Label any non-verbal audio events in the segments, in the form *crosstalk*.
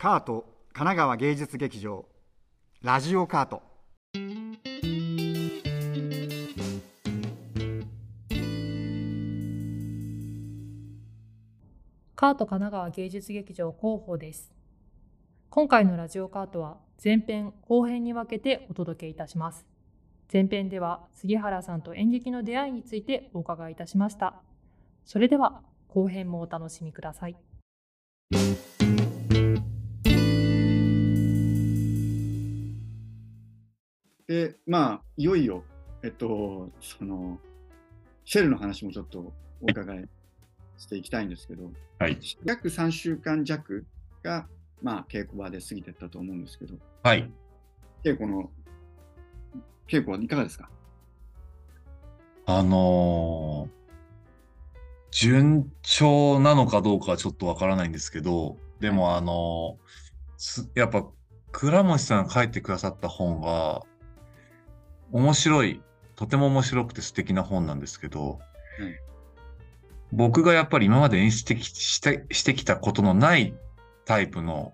カート神奈川芸術劇場ラジオカート。カート神奈川芸術劇場広報です。今回のラジオカートは前編後編に分けてお届けいたします。前編では杉原さんと演劇の出会いについてお伺いいたしました。それでは後編もお楽しみください。で、まあ、いよいよ、えっと、その、シェルの話もちょっとお伺いしていきたいんですけど、はい。約3週間弱が、まあ、稽古場で過ぎてったと思うんですけど、はい。稽古の、稽古はいかがですか？あのー順調なのかどうかはちょっとわからないんですけど、でもあのーすやっぱ、倉持さんが書いてくださった本が、面白い、とても面白くて素敵な本なんですけど、うん僕がやっぱり今まで演出的してしてきたことのないタイプの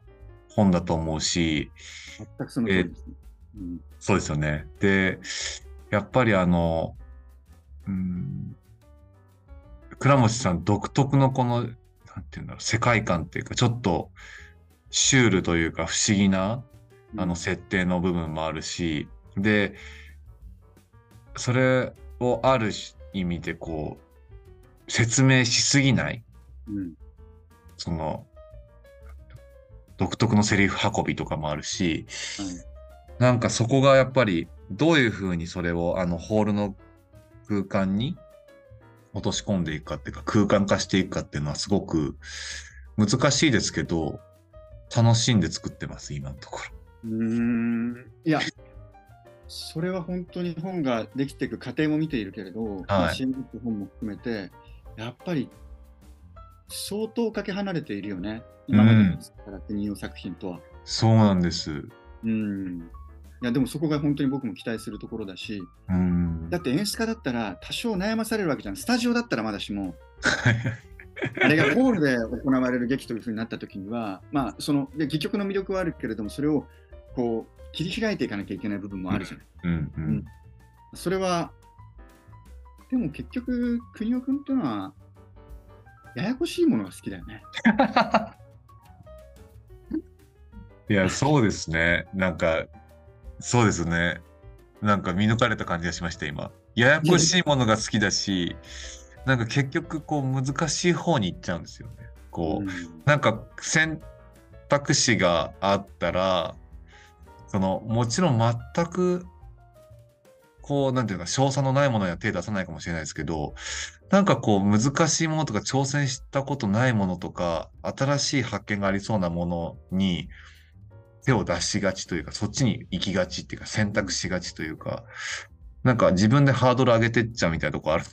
本だと思うし、全くその通りですね。うんそうですよね。で、やっぱりあの、うん、倉持さん独特のこの、なんていうんだろう、世界観っていうか、ちょっとシュールというか不思議な、あの設定の部分もあるし、で、それをある意味でこう、説明しすぎない、うん。その、独特のセリフ運びとかもあるし、なんかそこがやっぱりどういうふうにそれをあのホールの空間に落とし込んでいくかっていうか空間化していくかっていうのはすごく難しいですけど楽しんで作ってます今のところ。うーん。いや、それは本当に本ができていく過程も見ているけれど、まあ、支援物本も含めて、やっぱり相当かけ離れているよね、今までの人用作品とは。そうなんです。うん。いやでもそこが本当に僕も期待するところだし、うん。だって演出家だったら多少悩まされるわけじゃん、スタジオだったらまだしも、*laughs* あれがホールで行われる劇というふうになった時には、まあ、そので戯曲の魅力はあるけれども、それをこう切り開いていかなきゃいけない部分もあるじゃない。うんうん。それは、でも結局、国尾君っていうのは、ややこしいものが好きだよね。*laughs* いや、そうですね。なんか、そうですね。なんか見抜かれた感じがしました、今。ややこしいものが好きだし、なんか結局、こう、難しい方に行っちゃうんですよね。こう、うんなんか選択肢があったら、その、もちろん全く、こう、なんていうか、詳細のないものには手出さないかもしれないですけど、なんかこう、難しいものとか、挑戦したことないものとか、新しい発見がありそうなものに、手を出しがちというか、そっちに行きがちっていうか、選択しがちというか、なんか自分でハードル上げてっちゃうみたいなとこあるんで。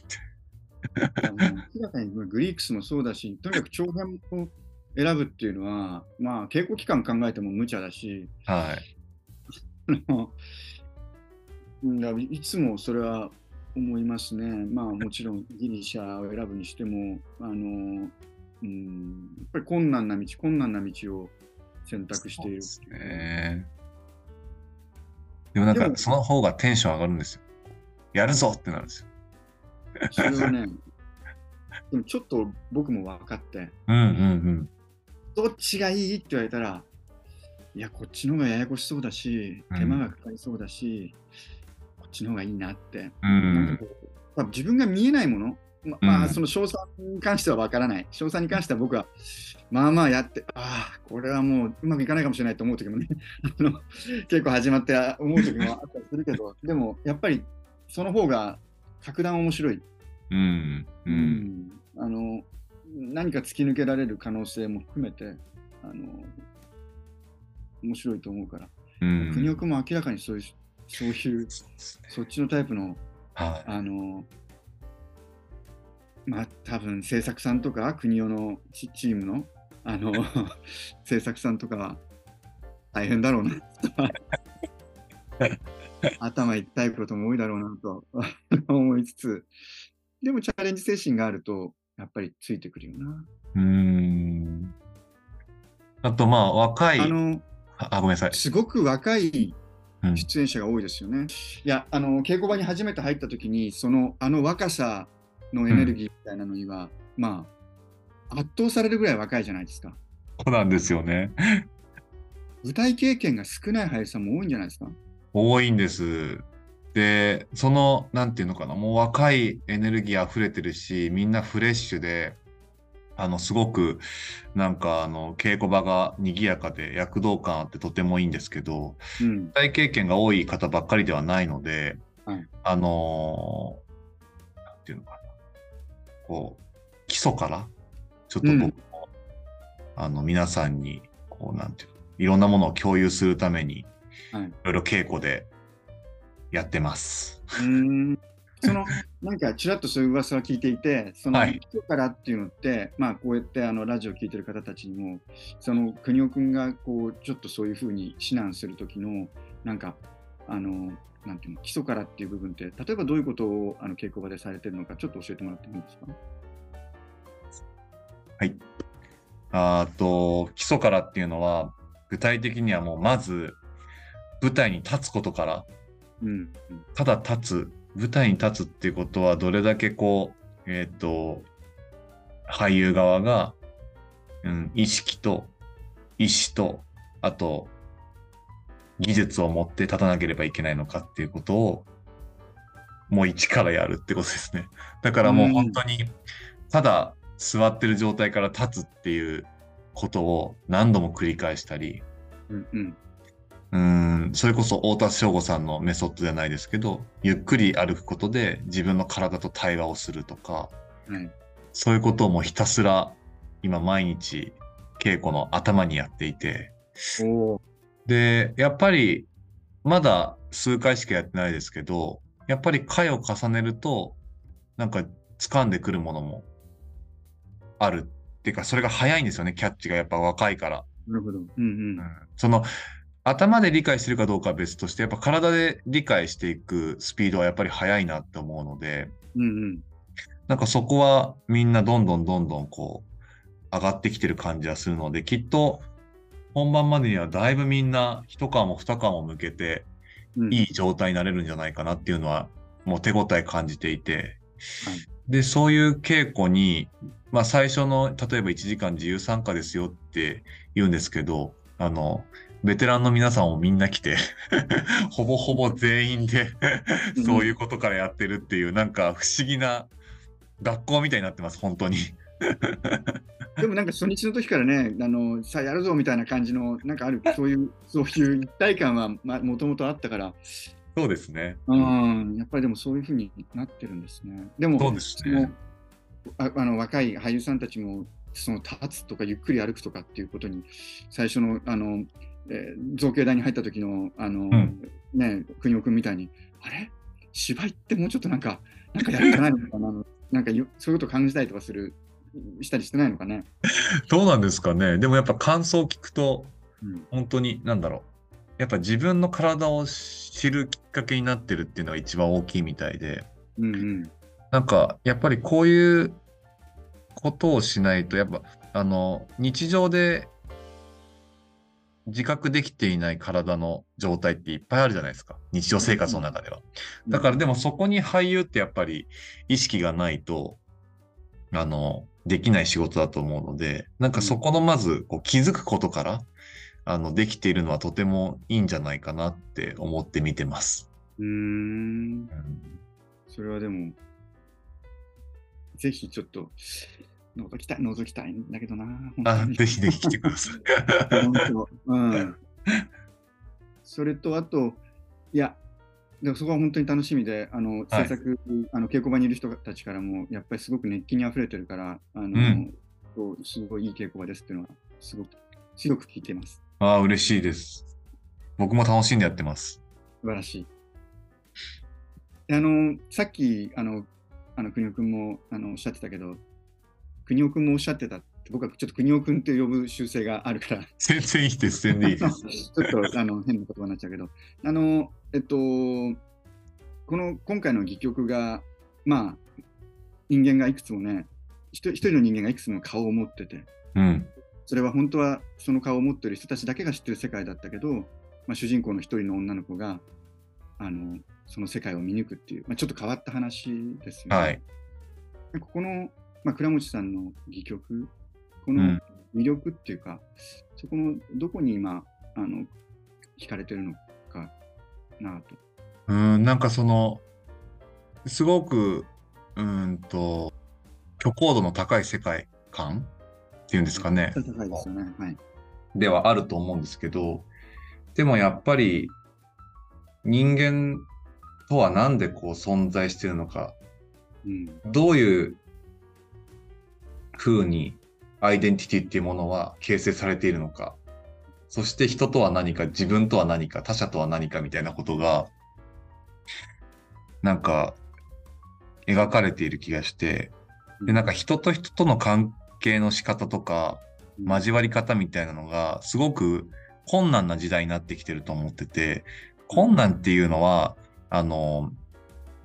いやもう明らかにグリークスもそうだし、とにかく長編を選ぶっていうのは、まあ、稽古期間考えても無茶だし、はい。*laughs* いつもそれは思いますね。まあもちろんギリシャを選ぶにしても、あのうん、やっぱり困難な道、困難な道を選択しているていうね。でもなんかその方がテンション上がるんですよ。やるぞってなるんですよ。それはね、*laughs* でもちょっと僕も分かって、うんうんどっちがいい？って言われたら、いや、こっちの方がややこしそうだし、うん手間がかかりそうだし、こっちの方がいいなって。うん。うなんかんこう多分自分が見えないもの、ままあ、うんその賞賛に関しては分からない。賞賛に関しては僕は、まあまあやって、ああ、これはもううまくいかないかもしれないと思う時もね、*laughs* あの結構始まって思う時もあったりするけど、*laughs* でもやっぱりその方が格段面白い。うんう。うんあの何か突き抜けられる可能性も含めて、あの面白いと思うから、うん。国尾君も明らかにそういう、そういう、そっちのタイプのはあの、まあ、多分制作さんとか、国尾のチチームの、あの、*laughs* 制作さんとかは大変だろうな *laughs* 頭痛いことも多いだろうなと思いつつ、でもチャレンジ精神があると、やっぱりついてくるよな。い。うん。あとまあ若い、あの、あ、ごめんなさい。すごく若いうん出演者が多いですよね。いや、あの、稽古場に初めて入った時に、その、あの若さのエネルギーみたいなのには、まあ、圧倒されるぐらい若いじゃないですか。そうなんですよね。舞台経験が少ない俳優さんも多いんじゃないですか。多いんです。で、その、なんていうのかな、もう若いエネルギー溢れてるし、みんなフレッシュで、あの、すごく、なんか、あの、稽古場が賑やかで躍動感あってとてもいいんですけど、うん。舞台経験が多い方ばっかりではないので、はい。あのーなんていうのかな、こう、基礎から、ちょっと僕も、あの、皆さんに、こう、なんていうの、いろんなものを共有するために、はい。いろいろ稽古でやってます。うーんそのなんかちらっとそういう噂は聞いていて、そのはい人からっていうのって、まあこうやってあのラジオ聞いてる方たちにも、その国尾くんがこうちょっとそういうふうに指南する時の、なんか、あの、なんていうの、基礎からっていう部分って、例えばどういうことをあの稽古場でされてるのか、ちょっと教えてもらってもいいですか？はい。あーと、基礎からっていうのは、具体的にはもうまず、舞台に立つことから、うん。うんただ立つ、舞台に立つっていうことは、どれだけこう、えっ、と、俳優側が、うん、意識と、意志と、あと、技術を持って立たなければいけないのかっていうことを、もう一からやるってことですね。*laughs* だからもう本当に、ただ座ってる状態から立つっていうことを何度も繰り返したり、うんうんうーん、それこそ太田翔吾さんのメソッドじゃないですけど、ゆっくり歩くことで自分の体と対話をするとか、はいそういうことをもうひたすら今毎日稽古の頭にやっていて、で、やっぱりまだ数回しかやってないですけど、やっぱり回を重ねると、なんか掴んでくるものもある。っていうか、それが早いんですよね、キャッチがやっぱ若いから。なるほど。うんうん。うん。その頭で理解してるかどうかは別として、やっぱ体で理解していくスピードはやっぱり速いなって思うので、うんうん。なんかそこはみんなどんどんどんどんこう上がってきてる感じはするので、きっと本番までにはだいぶみんな一皮も二皮も向けてうん。いい状態になれるんじゃないかなっていうのはもう手応え感じていて、はい。で、そういう稽古に、まあ最初の例えば1時間自由参加ですよって言うんですけど、あの、ベテランの皆さんもみんな来て、*laughs* ほぼほぼ全員でうんそういうことからやってるっていう、なんか不思議な学校みたいになってます、本当に。*laughs* でもなんか初日の時からね、あのさあやるぞみたいな感じの、なんかある、そういう、そういう一体感はもともとあったから、そうですね。うん、やっぱりでもそういうふうになってるんですね。でも、そうですね。ああの若い俳優さんたちも、その立つとかゆっくり歩くとかっていうことに、最初の、あの、えー造形大に入った時の、あの、んね、国尾君みたいに、あれ？芝居ってもうちょっとなんか、なんかやるんじゃないのかな、*laughs* なんかよそういうこと感じたりとかする、したりしてないのかね？どうなんですかね？でもやっぱ感想を聞くと、うん本当に、なんだろう。やっぱ自分の体を知るきっかけになってるっていうのが一番大きいみたいで、うんうんなんか、やっぱりこういうことをしないと、やっぱ、あの、日常で自覚できていない体の状態っていっぱいあるじゃないですか。日常生活の中では。だからでもそこに俳優ってやっぱり意識がないと、あの、できない仕事だと思うので、なんかそこのまずこう気づくことから、あの、できているのはとてもいいんじゃないかなって思って見てます。うーんうんそれはでも、ぜひちょっと、覗きたい、覗きたいんだけどな。あ、にぜひぜひ来てください。本当うん。それと、あと、いや、でもそこは本当に楽しみで、あの、制作、あの、稽古場にいる人たちからも、やっぱりすごく熱気に溢れてるから、あの、うすごいいい稽古場ですっていうのは、すごく強く聞いています。ああ、嬉しいです。僕も楽しんでやってます。素晴らしい。であの、さっき、あの、あの国尾くんもあのおっしゃってたけど、国尾くんもおっしゃってた僕はちょっと国尾くんって呼ぶ習性があるから、全然いいです、全然いいです。*laughs* ちょっとあの変な言葉になっちゃうけど、あの、えっと、この今回の戯曲が、まあ、人間がいくつもね、一人一人の人間がいくつもの顔を持ってて、うん。それは本当はその顔を持っている人たちだけが知ってる世界だったけど、まあ、主人公の一人の女の子があのその世界を見抜くっていう、まあ、ちょっと変わった話ですよね。はい。でここの、まあ、倉持さんの戯曲、このうん魅力っていうか、そこのどこに今、あの、惹かれてるのかなと。うん、なんかその、すごく、うーんと、虚構度の高い世界観っていうんですかね。高いですよね。はい。ではあると思うんですけど、でもやっぱり人間とはなんでこう存在しているのか、うん。どういう風にアイデンティティっていうものは形成されているのか、そして人とは何か、自分とは何か、他者とは何かみたいなことが、なんか描かれている気がして、で、なんか人と人との関係の仕方とか、交わり方みたいなのがすごく困難な時代になってきてると思ってて、困難っていうのは、あの、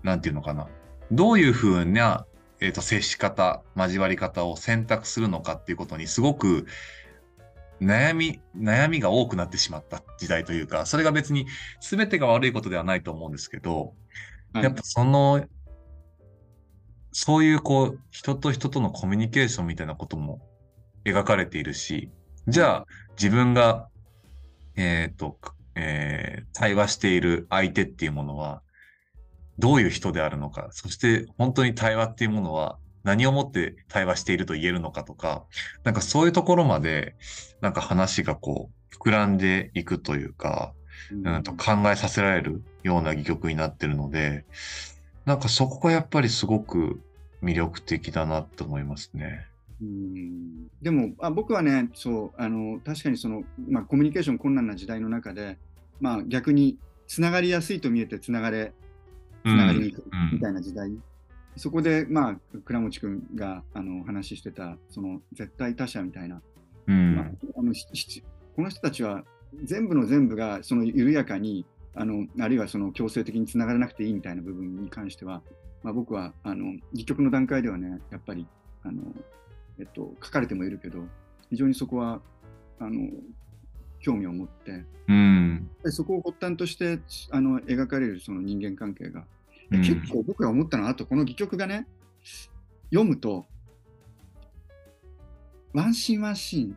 なんていうのかな。どういうふうな、えっ、と、接し方、交わり方を選択するのかっていうことにすごく悩み、悩みが多くなってしまった時代というか、それが別に全てが悪いことではないと思うんですけど、はい。やっぱその、そういうこう、人と人とのコミュニケーションみたいなことも描かれているし、じゃあ自分が、えっ、と、えー対話している相手っていうものは、どういう人であるのか、そして本当に対話っていうものは何をもって対話していると言えるのかとか、なんかそういうところまで、なんか話がこう、膨らんでいくというか、うん、と考えさせられるような戯曲になってるので、なんかそこがやっぱりすごく魅力的だなと思いますね。うん。でもあ僕はねそうあの確かにその、まあ、コミュニケーション困難な時代の中で、まあ、逆につながりやすいと見えてつながれつながりにくいうんみたいな時代、そこで、まあ、倉持君があの話してたその絶対他者みたいな、うん。まあ、あのこの人たちは全部の全部がその緩やかにあのあるいはその強制的につながらなくていいみたいな部分に関しては、まあ、僕はあの戯曲の段階ではねやっぱりあの、えっと、書かれてもいるけど非常にそこはあの興味を持って。うん。でそこを発端としてあの描かれるその人間関係が、うん結構僕が思ったのはあとこの戯曲がね読むとワンシーンワンシーン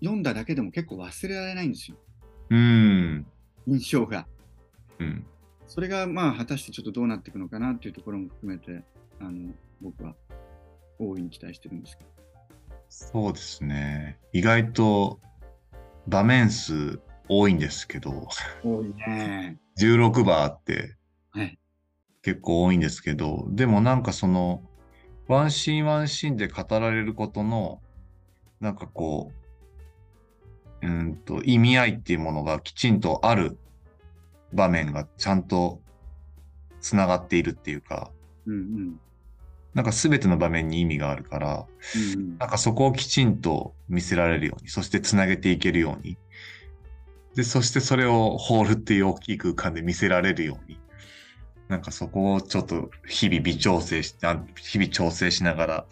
読んだだけでも結構忘れられないんですようん印象が。うんそれがまあ果たしてちょっとどうなっていくのかなっていうところも含めてあの僕は大いに期待してるんですけど。そうですね。意外と場面数多いんですけど、多いね。16番あってはい。結構多いんですけど、でもなんかその、ワンシーンワンシーンで語られることの、なんかこう、うーんと、意味合いっていうものがきちんとある場面がちゃんとつながっているっていうか、うんうん。なんか全ての場面に意味があるから、うんうんなんかそこをきちんと見せられるように、そしてつなげていけるように。で、そしてそれをホールっていう大きい空間で見せられるように。なんかそこをちょっと日々微調整し、あ日々調整しながら、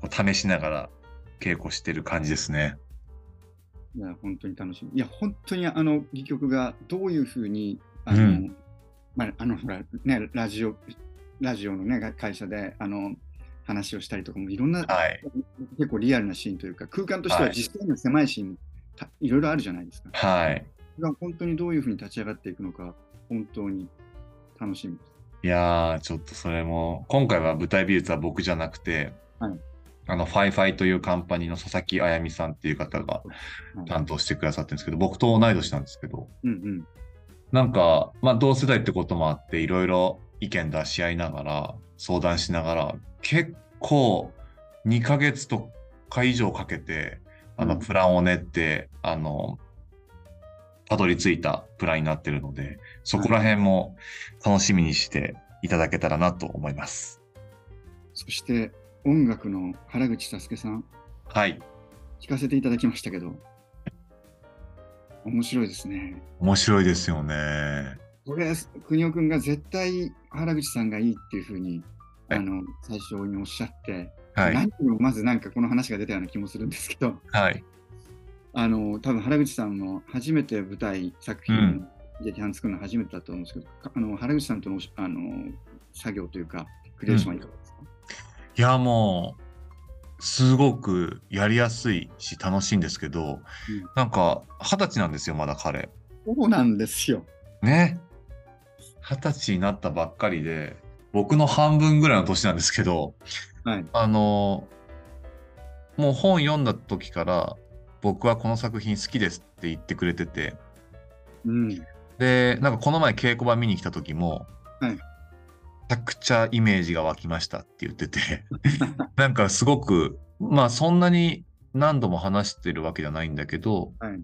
こう試しながら稽古してる感じですね。いや、本当に楽しみ。いや、本当にあの戯曲がどういうふうに、あの、うんまあ、あの、ほら、ね、ラジオ、ラジオのね、会社で、あの、話をしたりとかも、いろんな、はい。結構リアルなシーンというか、空間としてははい実際の狭いシーンもいろいろあるじゃないですか。はい。が本当にどういうふうに立ち上がっていくのか、本当に楽しみです。いやー、ちょっとそれも、今回は舞台美術は僕じゃなくて、はい。あの、ファイファイというカンパニーの佐々木あやみさんっていう方がはい。担当してくださってるんですけど、僕と同い年なんですけど、うんうん。なんか、まあ同世代ってこともあって、いろいろ意見出し合いながら、相談しながら、結構2ヶ月とか以上かけて、あの、うん。プランを練って、あの、たどり着いたプランになってるので、そこら辺も楽しみにしていただけたらなと思います。そして、音楽の原口さすけさん、はい。聞かせていただきましたけど、面白いですね。面白いですよね。これ、国尾くんが絶対原口さんがいいっていうふうに、はいあの最初におっしゃって、はい。何よりもまずなんかこの話が出たような気もするんですけど、はい。あの多分原口さんの初めて舞台作品、うん劇団作るの初めてだと思うんですけど、かあの原口さんとのあの作業というか、クリエーションはいかがですか、いや、もう、すごくやりやすいし楽しいんですけど、うんなんか、二十歳なんですよ、まだ彼。そうなんですよ。ね？二十歳になったばっかりで、僕の半分ぐらいの年なんですけど、はい。あの、もう本読んだ時から、僕はこの作品好きですって言ってくれてて、うん。で、なんかこの前稽古場見に来た時も、はいめちゃくちゃイメージが湧きましたって言ってて、*laughs* なんかすごく、まあそんなに何度も話してるわけじゃないんだけど、はい。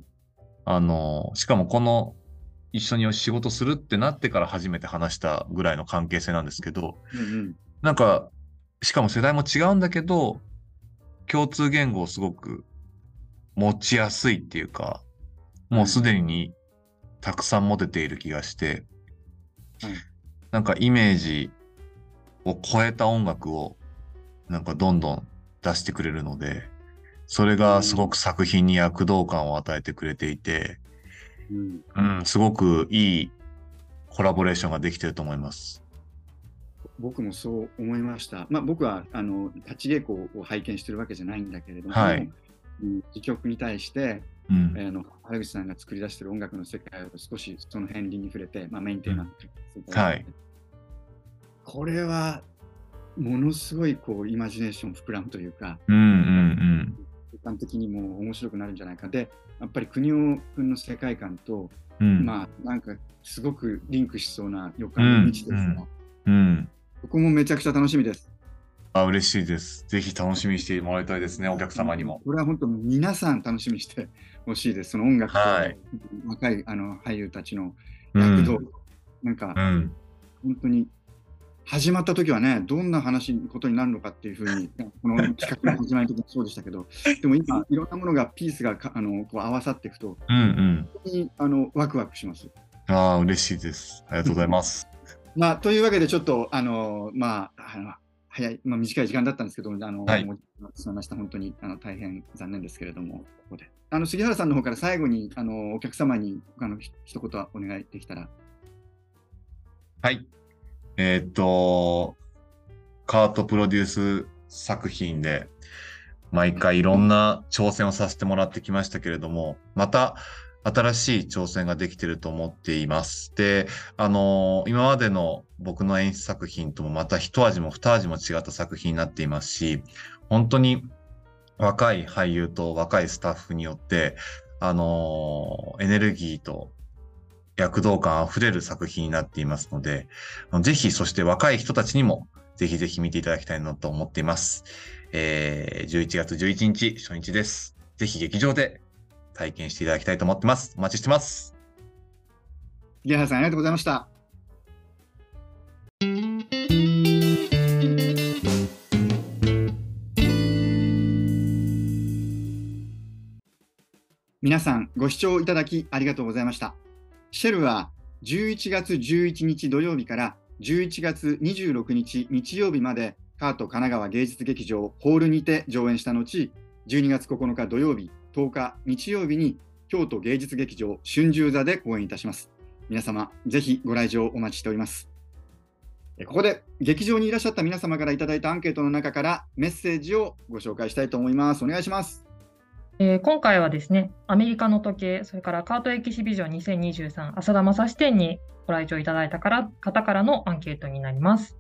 あの、しかもこの一緒に仕事するってなってから初めて話したぐらいの関係性なんですけど、うんうん。なんか、しかも世代も違うんだけど、共通言語をすごく持ちやすいっていうか、もうすでにたくさん持てている気がして、はいなんかイメージを超えた音楽をなんかどんどん出してくれるので、それがすごく作品に躍動感を与えてくれていて、うん、うん、すごくいいコラボレーションができてると思います。僕もそう思いました。まあ、僕はあの立ち稽古を拝見してるわけじゃないんだけれども、はいうん、戯曲に対して、うんあの原口さんが作り出してる音楽の世界を少しその辺に触れて、まあ、メインテーマの世界はいこれはものすごいこうイマジネーション膨らむというか、うんうん空間的にも面白くなるんじゃないか。で、やっぱり国尾君の世界観と、うん。うん。まあなんかすごくリンクしそうな予感の道ですが、うんうん。ここもめちゃくちゃ楽しみです。あ、嬉しいです。ぜひ楽しみにしてもらいたいですね、お客様にも。これは本当皆さん楽しみにして *laughs* ほしいです。その音楽とはい若いあの俳優たちのうん。躍動、なんかうん。本当に始まった時はね、どんな話、ことになるのかっていうふうに、*laughs* この企画の始まりの時もそうでしたけど、でも今、いろんなものが、ピースがかあのこう合わさっていくと、うんうん。本当にあのワクワクします。ああ、嬉しいです。ありがとうございます。*laughs* まあ、というわけで、ちょっと、あのまあ、あの早い、まあ、短い時間だったんですけど、あの、はいもうすみました。本当にあの大変残念ですけれども、ここで。あの杉原さんの方から最後にあのお客様にあのひ一言お願いできたら。はい。えーっと、カートプロデュース作品で、毎回いろんな挑戦をさせてもらってきましたけれども、また新しい挑戦ができてると思っています。で、あの今までの僕の演出作品ともまた一味も二味も違った作品になっていますし、本当に若い俳優と若いスタッフによって、あのエネルギーと躍動感あふれる作品になっていますので、ぜひ、そして若い人たちにも、ぜひぜひ見ていただきたいなと思っています。えー、11月11日、初日です。ぜひ劇場で体験していただきたいと思ってます。お待ちしてます。杉原さん、ありがとうございました。皆さん、ご視聴いただきありがとうございました。シェルは11月11日土曜日から11月26日日曜日までカート神奈川芸術劇場ホールにて上演した後、12月9日土曜日、10日日曜日に京都芸術劇場春秋座で公演いたします。皆様、ぜひご来場お待ちしております。えここで劇場にいらっしゃった皆様からいただいたアンケートの中からメッセージをご紹介したいと思います。お願いします。えー今回はですね、アメリカの時計、それからカートエキシビジョン2023浅田正史店にご来場いただいたから方からのアンケートになります。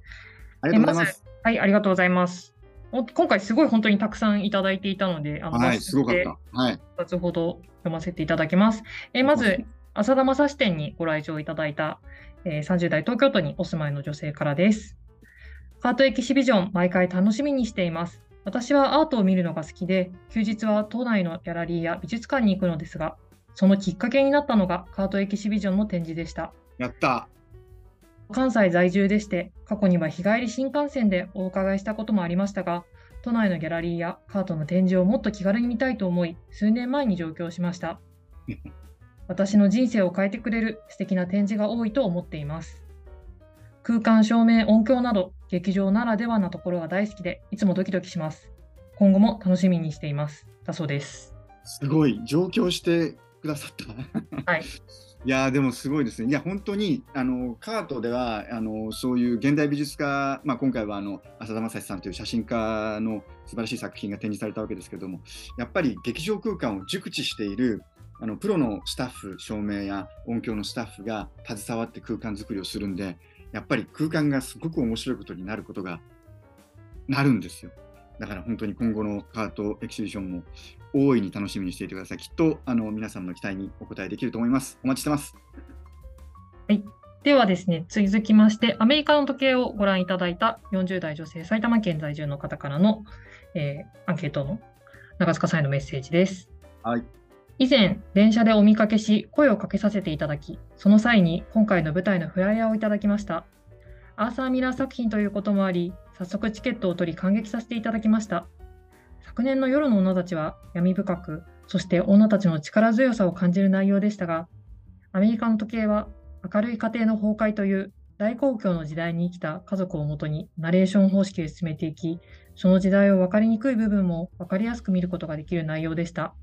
ありがとうございます。はい、ありがとうございます。お今回すごい本当にたくさんいただいていたので、あのはい、すごかった。はい。2つほど読ませていただきます。えーまず、浅田正史店にご来場いただいた、えー30代東京都にお住まいの女性からです。カートエキシビジョン、毎回楽しみにしています。私はアートを見るのが好きで、休日は都内のギャラリーや美術館に行くのですが、そのきっかけになったのがカートエキシビジョンの展示でした。やった。関西在住でして、過去には日帰り新幹線でお伺いしたこともありましたが、都内のギャラリーやカートの展示をもっと気軽に見たいと思い、数年前に上京しました。*laughs* 私の人生を変えてくれる素敵な展示が多いと思っています。空間、照明、音響など、劇場ならではなところが大好きで、いつもドキドキします。今後も楽しみにしています。だそうです。すごい、上京してくださった。はい。いやでもすごいですね。いや、本当に、あの、カートでは、あの、そういう現代美術家、まあ、今回は、あの、浅田正史さんという写真家の素晴らしい作品が展示されたわけですけれども、やっぱり劇場空間を熟知している、あの、プロのスタッフ、照明や音響のスタッフが携わって空間作りをするんで、やっぱり空間がすごく面白いことになることが、なるんですよ。だから本当に今後のカートエキシビションも大いに楽しみにしていてください。きっとあの皆さんの期待にお応えできると思います。お待ちしてます。ではですね、続きまして、アメリカの時計をご覧いただいた40代女性埼玉県在住の方からの、えーアンケートの長塚さんへのメッセージです。はい。以前、電車でお見かけし、声をかけさせていただき、その際に今回の舞台のフライヤーをいただきました。アーサー・ミラー作品ということもあり、早速チケットを取り感激させていただきました。昨年の夜の女たちは闇深く、そして女たちの力強さを感じる内容でしたが、アメリカの時計は明るい家庭の崩壊という大公共の時代に生きた家族をもとにナレーション方式で進めていき、その時代を分かりにくい部分も分かりやすく見ることができる内容でした。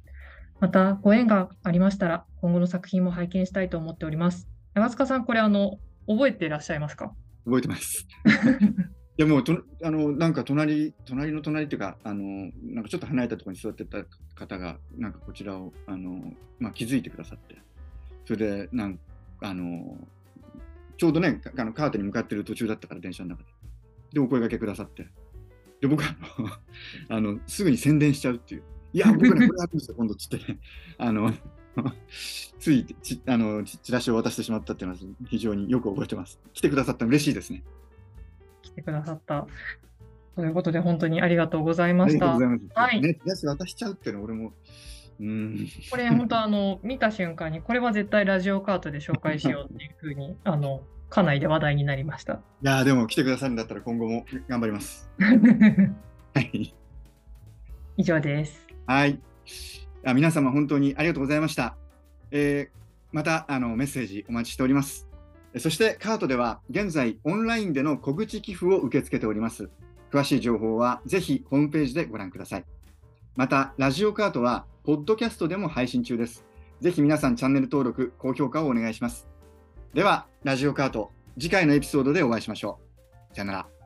また、ご縁がありましたら、今後の作品も拝見したいと思っております。長塚さん、これ、あの、覚えていらっしゃいますか？覚えてます。*laughs* いやもうとあのなんか隣隣の隣っていうかあのなんかちょっと離れたところに座ってた方がなんかこちらをあのまあ気づいてくださって。それでなんあのちょうどねあのカーテンに向かってる途中だったから電車の中で。でお声掛けくださって。で僕はあのすぐに宣伝しちゃうっていう。いや僕ねこれあるんですよ今度っつってね。あのついちあのチラシを渡してしまったっていうのは非常によく覚えてます。来てくださったの嬉しいですね。てくださった。ということで、本当にありがとうございました。はいね、やつ渡しちゃうっていうのは俺も、うーん、これ、本当、あの、見た瞬間に、これは絶対ラジオカートで紹介しようっていうふうに、*laughs* あの、家内で話題になりました。いやーでも来てくださるんだったら今後も頑張ります。*laughs* はい。以上です。はい。あ皆様本当にありがとうございました。えーまたあのメッセージお待ちしております。そしてカートでは現在オンラインでの小口寄付を受け付けております。詳しい情報はぜひホームページでご覧ください。また、ラジオカートはポッドキャストでも配信中です。ぜひ皆さんチャンネル登録、高評価をお願いします。では、ラジオカート、次回のエピソードでお会いしましょう。さよなら。